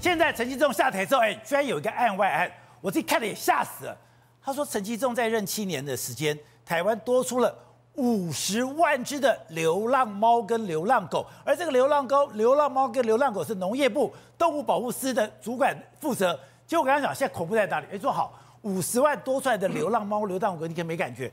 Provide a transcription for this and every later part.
现在陈其仲下台之后，哎，居然有一个案外案，我自己看了也吓死了。他说陈其仲在任七年的时间，台湾多出了五十万只的流浪猫跟流浪狗，而这个流浪狗、流浪猫跟流浪狗是农业部动物保护司的主管负责。结果我跟他讲，现在恐怖在哪里？哎，说好五十万多出来的流浪猫、流浪狗，你可没感觉？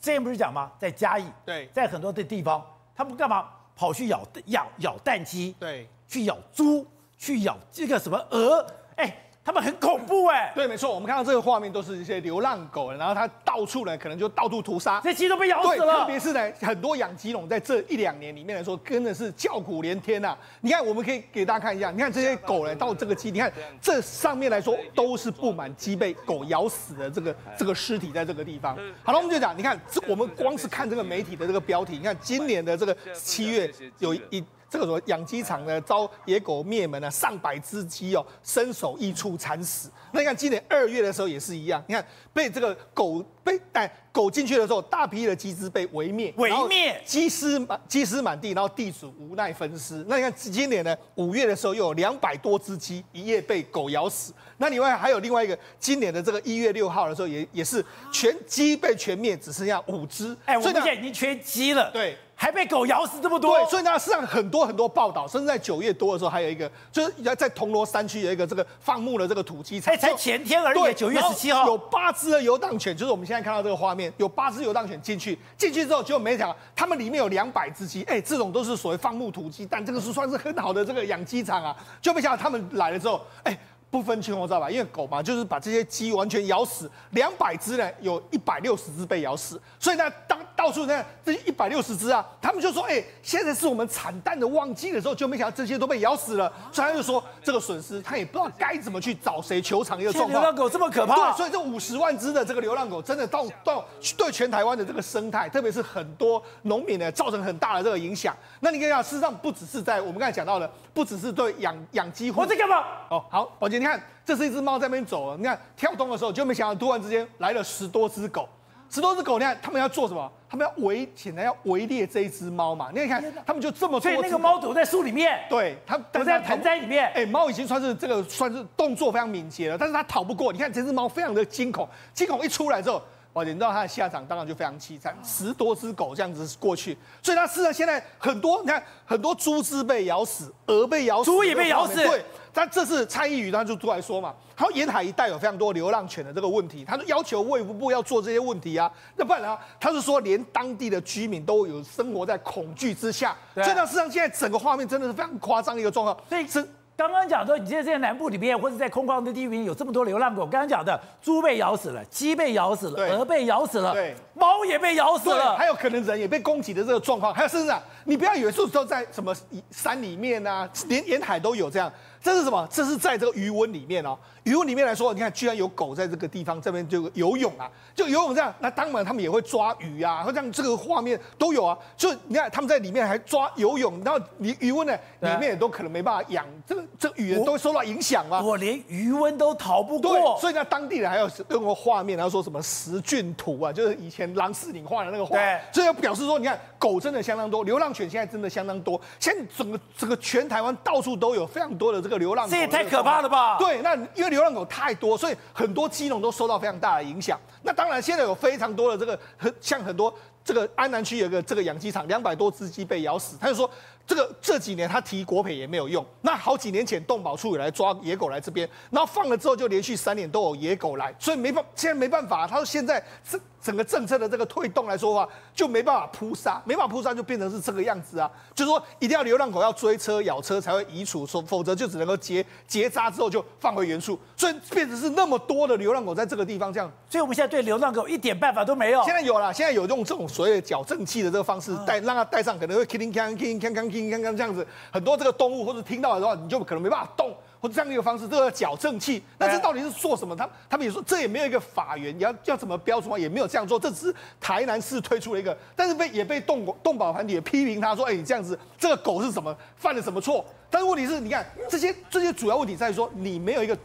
之前不是讲吗？在嘉义，对，在很多的地方，他们干嘛跑去咬咬咬蛋鸡？对，去咬猪，去咬这个什么鹅？哎。他们很恐怖哎、欸，对，没错，我们看到这个画面都是一些流浪狗，然后它到处呢，可能就到处屠杀，这鸡都被咬死了。特别是呢，很多养鸡农在这一两年里面来说，真的是叫苦连天呐、啊。你看，我们可以给大家看一下，你看这些狗呢，到这个鸡，你看这上面来说都是布满鸡被狗咬死的这个这个尸体在这个地方。好了，我们就讲，你看这我们光是看这个媒体的这个标题，你看今年的这个七月有一。这个什么养鸡场呢，遭野狗灭门了，上百只鸡哦，身首异处惨死。那你看今年二月的时候也是一样，你看被这个狗被哎狗进去的时候，大批的鸡只被围灭，围灭，鸡尸满鸡尸满地，然后地主无奈分尸。那你看今年呢，五月的时候又有两百多只鸡一夜被狗咬死。那另外还有另外一个，今年的这个一月六号的时候也也是全鸡被全灭，只剩下五只。哎，我们现在已经缺鸡了。对。还被狗咬死这么多，对，所以呢，实际上很多很多报道，甚至在九月多的时候，还有一个，就是在铜锣山区有一个这个放牧的这个土鸡场，才前天而已，九月十七号。有八只的游荡犬，就是我们现在看到这个画面，有八只游荡犬进去，进去之后，结果没想到他们里面有两百只鸡，哎，这种都是所谓放牧土鸡，但这个是算是很好的这个养鸡场啊，就没想到他们来了之后，哎。不分青红皂白，因为狗嘛，就是把这些鸡完全咬死，两百只呢，有一百六十只被咬死，所以呢，当到处呢这一百六十只啊，他们就说，哎、欸，现在是我们产蛋的旺季的时候，就没想到这些都被咬死了，所以他就说这个损失，他也不知道该怎么去找谁求偿一个状况。流浪狗这么可怕？对，所以这五十万只的这个流浪狗，真的到到对全台湾的这个生态，特别是很多农民呢，造成很大的这个影响。那你看一下，事实上不只是在我们刚才讲到的，不只是对养养鸡户。我在干嘛？哦，好，宝杰。你看，这是一只猫在那边走了，你看跳动的时候，就没想到突然之间来了十多只狗，十多只狗，你看他们要做什么？他们要围起来，要围猎这一只猫嘛？你看，他们就这么做。所以那个猫躲在树里面，对，它躲在盆栽里面。哎，猫已经算是这个算是动作非常敏捷了，但是它逃不过。你看这只猫非常的惊恐，惊恐一出来之后。哦，你知道他的下场当然就非常凄惨，十多只狗这样子过去，所以他事实上现在很多，你看很多猪只被咬死，鹅被咬死，猪也被咬死。对，但这次蔡易余他就出来说嘛，他说沿海一带有非常多流浪犬的这个问题，他就要求卫福部要做这些问题啊，那不然呢？他是说连当地的居民都有生活在恐惧之下，所以他，事实上现在整个画面真的是非常夸张的一个状况，所以是。刚刚讲说，你现在在南部里面，或者在空旷的地域有这么多流浪狗。刚刚讲的，猪被咬死了，鸡被咬死了，鹅被咬死了，对，猫也被咬死了，还有可能人也被攻击的这个状况。还有甚至啊，你不要以为是都在什么山里面啊，连沿海都有这样。这是什么？这是在这个余温里面哦。余温里面来说，你看，居然有狗在这个地方这边就游泳啊，就游泳这样。那当然，他们也会抓鱼啊，好像这个画面都有啊。就你看，他们在里面还抓游泳，然后你余温呢里面也都可能没办法养这个这个鱼，都会受到影响啊。我连余温都逃不过。所以呢，当地人还有用个画面，然后说什么十骏图啊，就是以前郎世宁画的那个画。对。所以要表示说，你看狗真的相当多，流浪犬现在真的相当多。现在整个整个全台湾到处都有非常多的这个流浪狗。这也太可怕了吧？对，那因为流浪狗太多，所以很多鸡农都受到非常大的影响。那当然，现在有非常多的这个很像很多这个安南区有个这个养鸡场，两百多只鸡被咬死。他就说，这个这几年他提国赔也没有用。那好几年前动保处也来抓野狗来这边，然后放了之后就连续三年都有野狗来，所以没办现在没办法。他说现在这。整个政策的这个推动来说的话，就没办法扑杀，没办法扑杀就变成是这个样子啊，就是说一定要流浪狗要追车咬车才会移除，说否则就只能够结结扎之后就放回原处，所以变成是那么多的流浪狗在这个地方这样，所以我们现在对流浪狗一点办法都没有。现在有了，现在有用这种所谓的矫正器的这个方式带，让它带上可能会 killing king killing can can killing can 这样子，很多这个动物或者听到的话，你就可能没办法动。或者这样一个方式，这个矫正器，那这到底是做什么？他他们也说这也没有一个法源，要要怎么标出来，也没有这样做，这只是台南市推出了一个，但是被也被动动保团体也批评他说，哎，你这样子，这个狗是什么犯了什么错？但是问题是，你看这些这些主要问题在于说，你没有一个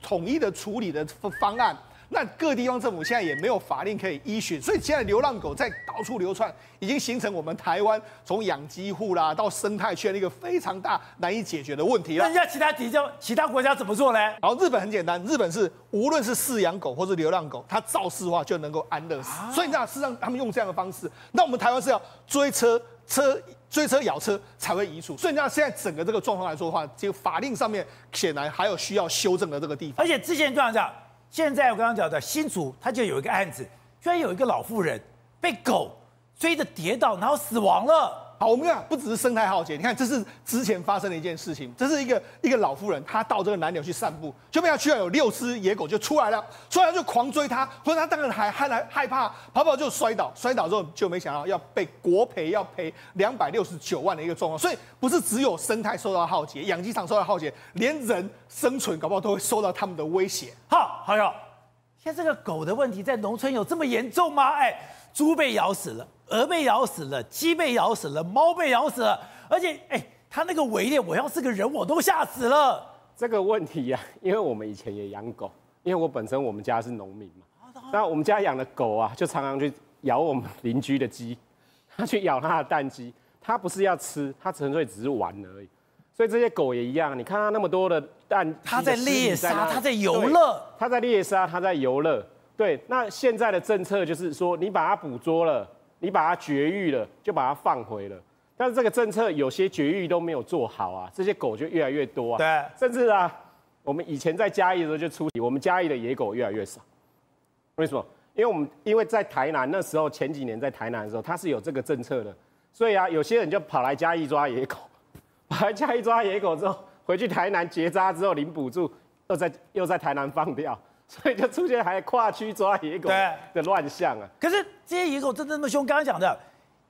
统一的处理的方案。那各地方政府现在也没有法令可以依循，所以现在流浪狗在到处流窜，已经形成我们台湾从养鸡户啦到生态圈的一个非常大难以解决的问题了。那人家其他地方、其他国家怎么做呢？然后日本很简单，日本是无论是饲养狗或是流浪狗，它肇事的话就能够安乐死。啊、所以那事实上他们用这样的方式，那我们台湾是要追车车追车咬车才会移除。所以那现在整个这个状况来说的话，这个法令上面显然还有需要修正的这个地方。而且之前这样讲。现在我刚刚讲的新竹，他就有一个案子，居然有一个老妇人被狗追着跌倒，然后死亡了。我们看不只是生态浩劫，你看这是之前发生的一件事情，这是一个一个老妇人，她到这个南柳去散步，就没想到居然有六只野狗就出来了，出来就狂追她，所以她当然还还来害怕，跑跑就摔倒，摔倒之后就没想到要被国赔要赔两百六十九万的一个状况，所以不是只有生态受到浩劫，养鸡场受到浩劫，连人生存搞不好都会受到他们的威胁。好，好友，现在这个狗的问题在农村有这么严重吗？哎，猪被咬死了。鹅被咬死了，鸡被咬死了，猫被咬死了，而且，哎，他那个围猎，我要是个人，我都吓死了。这个问题呀、啊，因为我们以前也养狗，因为我本身我们家是农民嘛，那我们家养的狗啊，就常常去咬我们邻居的鸡，它去咬它的蛋鸡，它不是要吃，它纯粹只是玩而已。所以这些狗也一样，你看它那么多的蛋，它在猎杀，它在游乐，它在猎杀，它在游乐。对，那现在的政策就是说，你把它捕捉了。你把它绝育了，就把它放回了。但是这个政策有些绝育都没有做好啊，这些狗就越来越多啊。对，甚至啊，我们以前在嘉义的时候就出题，我们嘉义的野狗越来越少。为什么？因为我们因为在台南那时候前几年在台南的时候，它是有这个政策的，所以啊，有些人就跑来嘉义抓野狗，跑来嘉义抓野狗之后，回去台南结扎之后领补助，又在又在台南放掉。所以就出现还跨区抓野狗的乱象啊！可是这些野狗真的那么凶？刚刚讲的，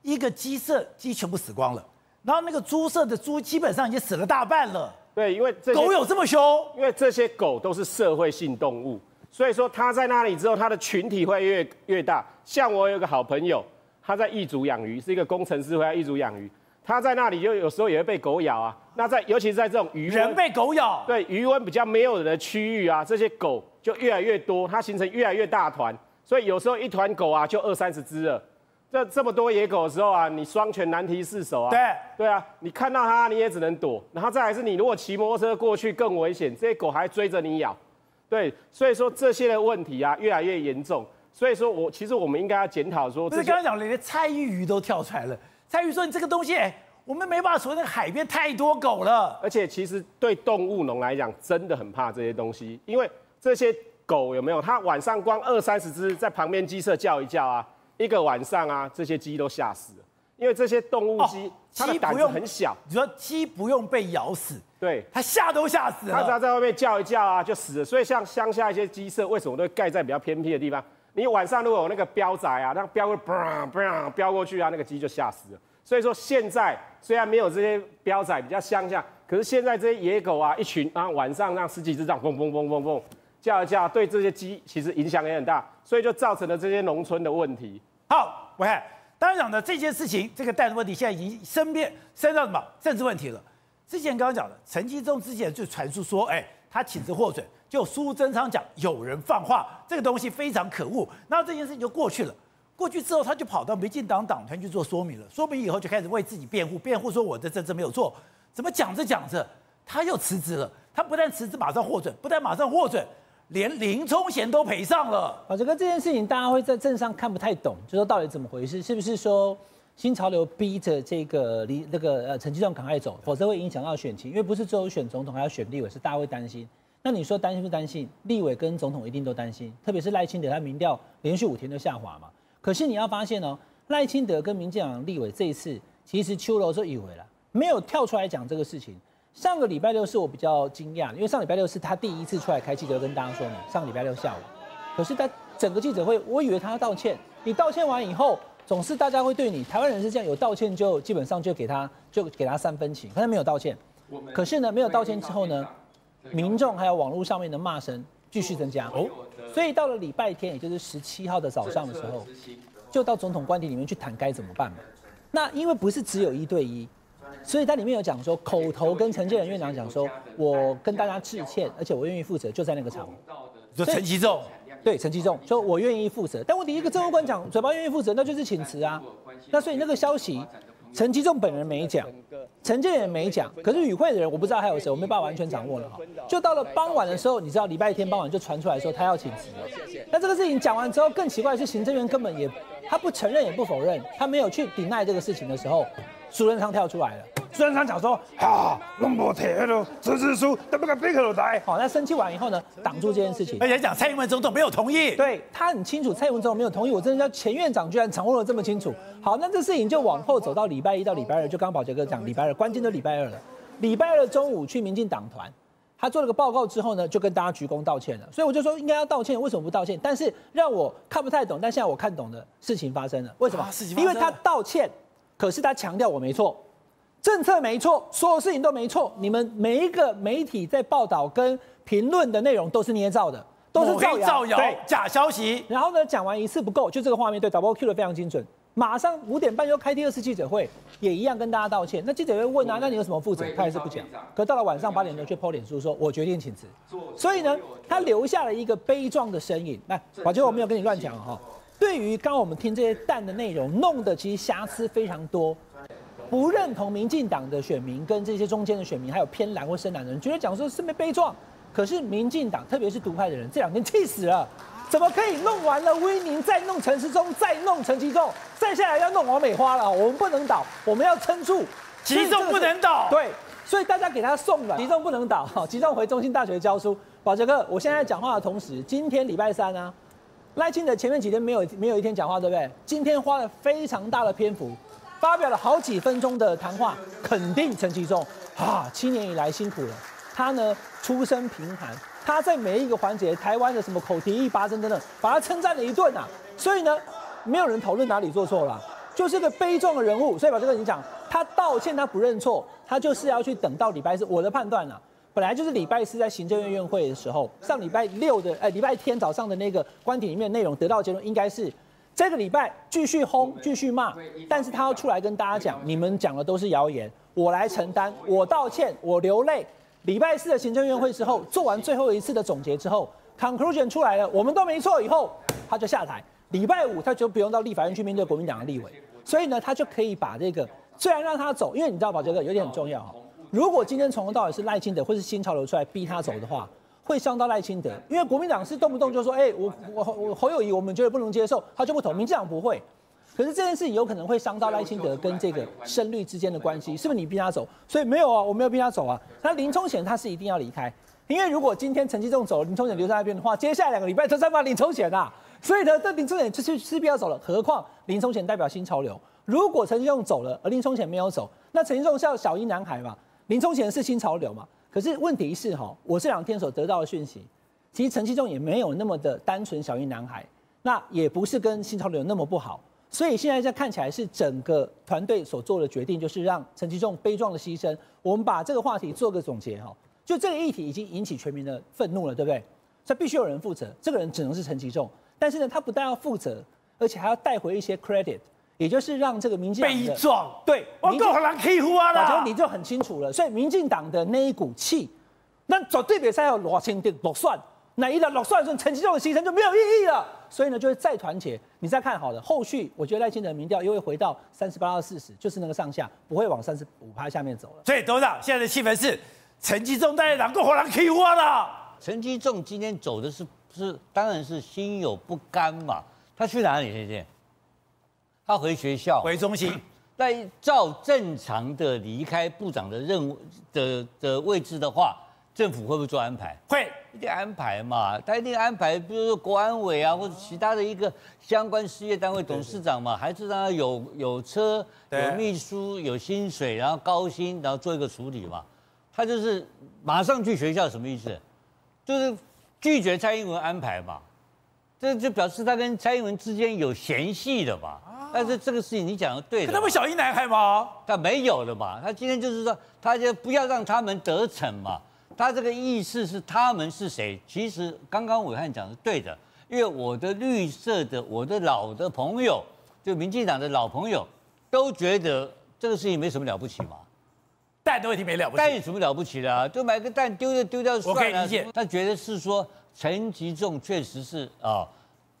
一个鸡舍鸡全部死光了，然后那个猪舍的猪基本上已经死了大半了。对，因为狗有这么凶？因为这些狗都是社会性动物，所以说它在那里之后，它的群体会越越大。像我有个好朋友，他在义族养鱼，是一个工程师，回来义族养鱼。他在那里就有时候也会被狗咬啊。那在尤其是在这种鱼人被狗咬，对鱼温比较没有人的区域啊，这些狗就越来越多，它形成越来越大团。所以有时候一团狗啊就二三十只了。这这么多野狗的时候啊，你双拳难敌四手啊。对对啊，你看到它你也只能躲。然后再来是你如果骑摩托车过去更危险，这些狗还追着你咬。对，所以说这些的问题啊越来越严重。所以说我其实我们应该要检讨说，不是刚刚讲连蔡玉瑜都跳出来了。蔡玉说：“你这个东西，哎，我们没办法说那个海边太多狗了。而且其实对动物农来讲，真的很怕这些东西，因为这些狗有没有？它晚上光二三十只在旁边鸡舍叫一叫啊，一个晚上啊，这些鸡都吓死了。因为这些动物鸡，它的胆子很小。你说鸡不用被咬死，对，它吓都吓死了。它只要在外面叫一叫啊，就死了。所以像乡下一些鸡舍，为什么都会盖在比较偏僻的地方？你晚上如果有那个标仔啊，那标会，嘣嘣飙过去啊，那个鸡就吓死了。所以说现在虽然没有这些标仔比较乡下，可是现在这些野狗啊，一群啊晚上让十几只这样蹦蹦蹦蹦蹦叫一叫，对这些鸡其实影响也很大，所以就造成了这些农村的问题。好，我看当然讲的这件事情，这个蛋的问题现在已经升变升到什么政治问题了。之前刚刚讲的陈吉仲之前就传出说，哎，他请辞获准，就苏贞昌讲有人放话，这个东西非常可恶，然后这件事情就过去了。过去之后，他就跑到民进党党团去做说明了。说明以后就开始为自己辩护，辩护说我的政治没有错。怎么讲着讲着，他又辞职了。他不但辞职，马上获准，不但马上获准，连林聪贤都赔上了。啊，这个这件事情大家会在政上看不太懂，就说到底怎么回事？是不是说新潮流逼着这个李那个呃陈吉仲赶快走，否则会影响到选情？因为不是只有选总统，还要选立委，是大家会担心。那你说担心不担心？立委跟总统一定都担心，特别是赖清德，他民调连续五天都下滑嘛。可是你要发现哦，赖清德跟民进党立委这一次其实秋楼就以为了，没有跳出来讲这个事情。上个礼拜六是我比较惊讶，因为上礼拜六是他第一次出来开记者跟大家说明。上个礼拜六下午，可是他整个记者会，我以为他要道歉。你道歉完以后，总是大家会对你台湾人是这样，有道歉就基本上就给他就给他三分情。可是没有道歉，可是呢，没有道歉之后呢，民众还有网络上面的骂声继续增加哦。所以到了礼拜天，也就是十七号的早上的时候，就到总统官邸里面去谈该怎么办嘛。那因为不是只有一对一，所以在里面有讲说，口头跟陈建仁院长讲说，我跟大家致歉，而且我愿意负责，就在那个场。就陈其重，对陈其重说我愿意负责，但问题一个政务官讲嘴巴愿意负责，那就是请辞啊。那所以那个消息，陈其仲本人没讲，陈建仁没讲，可是与会的人我不知道还有谁，我没办法完全掌握了哈。就到了傍晚的时候，你知道礼拜天傍晚就传出来说他要请辞了。那这个事情讲完之后，更奇怪的是行政院根本也他不承认也不否认，他没有去抵赖这个事情的时候，苏贞昌跳出来了。苏贞昌讲说啊，龙伯铁那种辞职书都不敢背口来。好，那生气完以后呢，挡住这件事情。而且讲蔡英文总统没有同意，对他很清楚，蔡英文总统没有同意。我真的叫前院长居然掌握了这么清楚。好，那这事情就往后走到礼拜一到礼拜二，就刚刚宝杰哥讲礼拜二，关键都礼拜二了。礼拜二中午去民进党团，他做了个报告之后呢，就跟大家鞠躬道歉了。所以我就说应该要道歉，为什么不道歉？但是让我看不太懂，但现在我看懂的事情发生了，为什么？啊、因为他道歉，可是他强调我没错。政策没错，所有事情都没错。你们每一个媒体在报道跟评论的内容都是捏造的，都是造谣，造谣，假消息。然后呢，讲完一次不够，就这个画面对导播 Q 的非常精准。马上五点半又开第二次记者会，也一样跟大家道歉。那记者会问啊，那你有什么负责？他还是不讲。可到了晚上八点多，去 PO 脸书说，我决定请辞。所以呢，他留下了一个悲壮的身影。来，宝杰，我没有跟你乱讲哈。对于刚刚我们听这些蛋的内容，弄的其实瑕疵非常多。不认同民进党的选民跟这些中间的选民，还有偏蓝或深蓝的人，觉得讲说是没悲壮。可是民进党，特别是独派的人，这两天气死了，怎么可以弄完了威宁，再弄陈时中，再弄陈其仲，再下来要弄王美花了？我们不能倒，我们要撑住，其中不能倒。对，所以大家给他送了，其中不能倒。好，其中回中兴大学教书。宝杰哥，我现在讲话的同时，今天礼拜三啊，赖清德前面几天没有没有一天讲话，对不对？今天花了非常大的篇幅。发表了好几分钟的谈话，肯定陈其中啊，七年以来辛苦了。他呢出身贫寒，他在每一个环节，台湾的什么口蹄疫、拔针等等，把他称赞了一顿啊。所以呢，没有人讨论哪里做错了，就是个悲壮的人物。所以把这个你讲，他道歉，他不认错，他就是要去等到礼拜四。我的判断啊，本来就是礼拜四在行政院院会的时候，上礼拜六的哎礼拜天早上的那个官邸里面内容得到结论，应该是。这个礼拜继续轰，继续骂，但是他要出来跟大家讲，你们讲的都是谣言，我来承担，我道歉，我流泪。礼拜四的行政院会之后，做完最后一次的总结之后，conclusion 出来了，我们都没错，以后他就下台。礼拜五他就不用到立法院去面对国民党的立委，所以呢，他就可以把这个虽然让他走，因为你知道宝杰哥有点很重要哈，如果今天从头到尾是赖清德或是新潮流出来逼他走的话。会伤到赖清德，因为国民党是动不动就说，哎、欸，我我我侯友宜，我们觉得不能接受，他就不投。民进党不会，可是这件事有可能会伤到赖清德跟这个深绿之间的关系，是不是你逼他走？所以没有啊，我没有逼他走啊。那林聪贤他是一定要离开，因为如果今天陈其仲走了，林聪贤留在那边的话，接下来两个礼拜都在骂林聪贤啊。所以呢，这林聪贤就是势必要走了。何况林聪贤代表新潮流，如果陈其仲走了，而林聪贤没有走，那陈其仲是小一男孩嘛，林聪贤是新潮流嘛。可是问题是哈，我这两天所得到的讯息，其实陈其仲也没有那么的单纯小英男孩，那也不是跟新潮流那么不好，所以现在在看起来是整个团队所做的决定，就是让陈其仲悲壮的牺牲。我们把这个话题做个总结哈，就这个议题已经引起全民的愤怒了，对不对？所以必须有人负责，这个人只能是陈其仲，但是呢，他不但要负责，而且还要带回一些 credit。也就是让这个民进党悲壮，对，我够好难欺负啊啦。你就很清楚了，所以民进党的那一股气，那绝对比赛要落清定落算，那一旦落算，说陈其中的牺牲就没有意义了。所以呢，就会再团结。你再看好了，后续我觉得赖清德民调又会回到三十八到四十，就是那个上下，不会往三十五趴下面走了。所以董事长现在的气氛是陈其仲在两个好难欺负啊啦。陈其中今天走的是是，当然是心有不甘嘛。他去哪里那天？他回学校，回中心，但照正常的离开部长的任务的的位置的话，政府会不会做安排？会，一定安排嘛。他一定安排，比如说国安委啊，或者其他的一个相关事业单位董事长嘛，还是让他有有车、有秘书、有薪水，然后高薪，然后做一个处理嘛。他就是马上去学校，什么意思？就是拒绝蔡英文安排嘛。这就表示他跟蔡英文之间有嫌隙的嘛。但是这个事情你讲的对的，他不小英男孩吗？他没有的嘛。他今天就是说，他就不要让他们得逞嘛。他这个意思是他们是谁？其实刚刚伟汉讲的是对的，因为我的绿色的、我的老的朋友，就民进党的老朋友，都觉得这个事情没什么了不起嘛。蛋的问题没了不起。蛋有什么了不起的啊？就买个蛋丢就丢掉算了。我可以理解。他觉得是说陈吉仲确实是啊，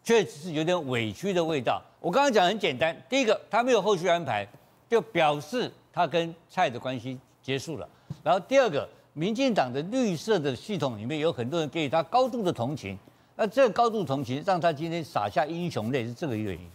确实是有点委屈的味道。我刚刚讲很简单，第一个他没有后续安排，就表示他跟蔡的关系结束了。然后第二个，民进党的绿色的系统里面有很多人给予他高度的同情，那这个高度同情让他今天撒下英雄泪是这个原因。